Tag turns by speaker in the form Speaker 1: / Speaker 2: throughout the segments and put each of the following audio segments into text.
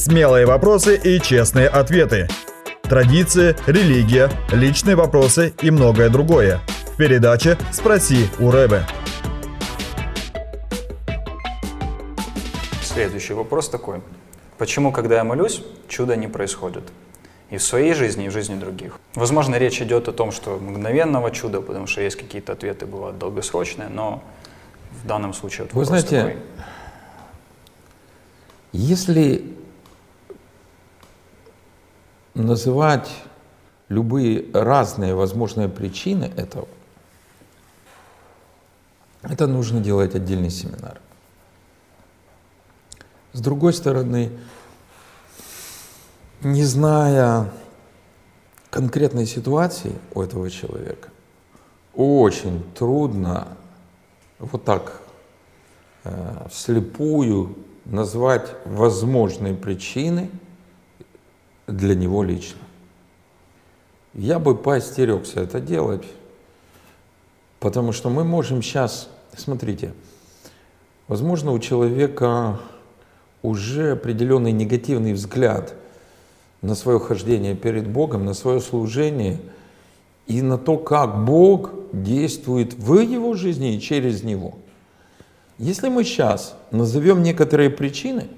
Speaker 1: Смелые вопросы и честные ответы. Традиции, религия, личные вопросы и многое другое. В передаче «Спроси у Рэбе».
Speaker 2: Следующий вопрос такой. Почему, когда я молюсь, чудо не происходит? И в своей жизни, и в жизни других. Возможно, речь идет о том, что мгновенного чуда, потому что есть какие-то ответы, бывают долгосрочные, но в данном случае вот
Speaker 3: Вы знаете,
Speaker 2: такой.
Speaker 3: если называть любые разные возможные причины этого, это нужно делать отдельный семинар. С другой стороны, не зная конкретной ситуации у этого человека, очень трудно вот так э, вслепую назвать возможные причины для него лично. Я бы поостерегся это делать, потому что мы можем сейчас, смотрите, возможно, у человека уже определенный негативный взгляд на свое хождение перед Богом, на свое служение и на то, как Бог действует в его жизни и через него. Если мы сейчас назовем некоторые причины,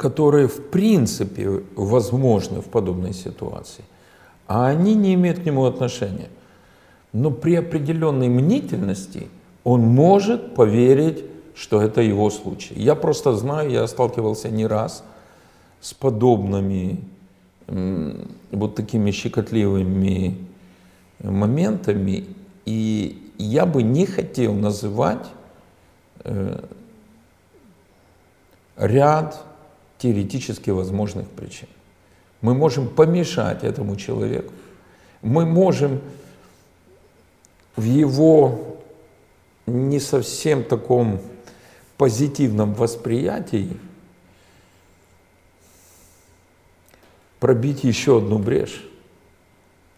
Speaker 3: которые в принципе возможны в подобной ситуации, а они не имеют к нему отношения, но при определенной мнительности он может поверить, что это его случай. Я просто знаю, я сталкивался не раз с подобными вот такими щекотливыми моментами, и я бы не хотел называть э, ряд теоретически возможных причин. Мы можем помешать этому человеку, мы можем в его не совсем таком позитивном восприятии пробить еще одну брешь,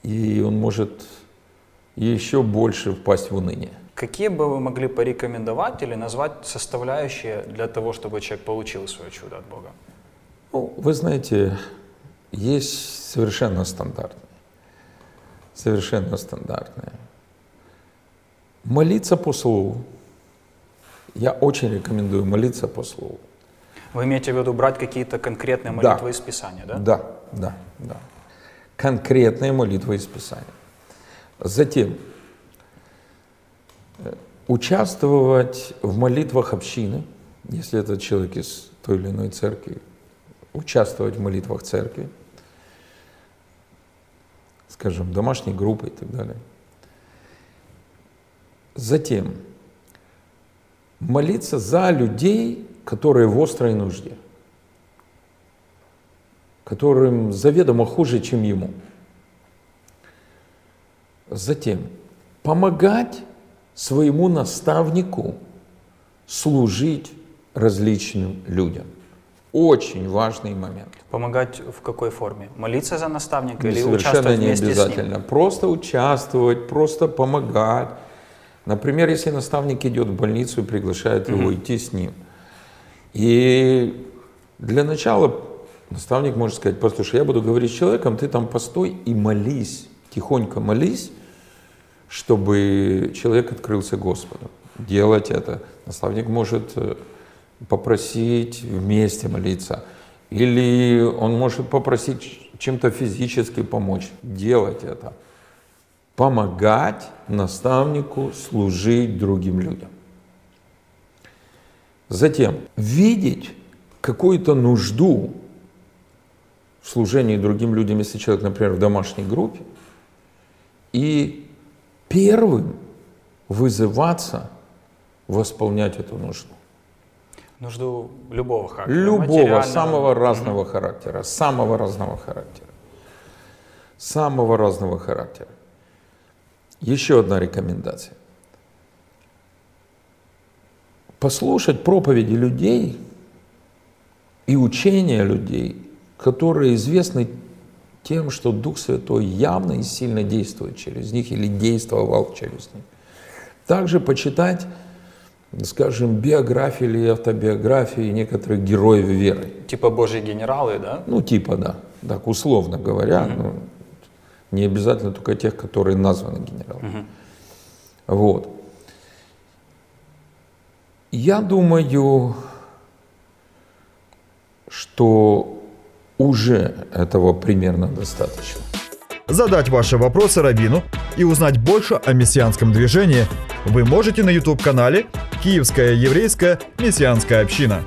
Speaker 3: и он может еще больше впасть в уныние.
Speaker 2: Какие бы вы могли порекомендовать или назвать составляющие для того, чтобы человек получил свое чудо от Бога?
Speaker 3: Ну, вы знаете, есть совершенно стандартные. Совершенно стандартные. Молиться по слову. Я очень рекомендую молиться по слову.
Speaker 2: Вы имеете в виду брать какие-то конкретные
Speaker 3: Да.
Speaker 2: молитвы из Писания, да?
Speaker 3: Да, да, да. Конкретные молитвы из Писания. Затем э, участвовать в молитвах общины, если это человек из той или иной церкви, участвовать в молитвах церкви, скажем, домашней группы и так далее. Затем молиться за людей, которые в острой нужде, которым заведомо хуже, чем ему. Затем помогать своему наставнику служить различным людям. Очень важный момент.
Speaker 2: Помогать в какой форме? Молиться за наставника или
Speaker 3: Совершенно
Speaker 2: участвовать
Speaker 3: не
Speaker 2: вместе с ним?
Speaker 3: обязательно. Просто участвовать, просто помогать. Например, если наставник идет в больницу и приглашает его идти с ним. И для начала наставник может сказать, послушай, я буду говорить с человеком, ты там постой и молись, тихонько молись, чтобы человек открылся Господу. Делать это. Наставник может э, попросить вместе молиться. Или он может попросить чем-то физически помочь. Делать это. Помогать наставнику служить другим людям. Затем видеть какую-то нужду в служении другим людям, если человек, например, в домашней группе, и первым вызываться восполнять эту нужду.
Speaker 2: Нужду любого характера.
Speaker 3: Любого, самого разного характера, самого разного характера. Самого разного характера. Еще одна рекомендация. Послушать проповеди людей и учения людей, которые известны тем, что Дух Святой явно и сильно действует через них или действовал через них. Также почитать скажем, биографии или автобиографии некоторых героев веры.
Speaker 2: Типа божьи генералы, да?
Speaker 3: Ну, типа, да. Так, условно говоря. ну, не обязательно только тех, которые названы генералами. Вот. Я думаю, что уже этого примерно достаточно.
Speaker 1: Задать ваши вопросы Равину и узнать больше о мессианском движении вы можете на YouTube-канале «Киевская еврейская мессианская община».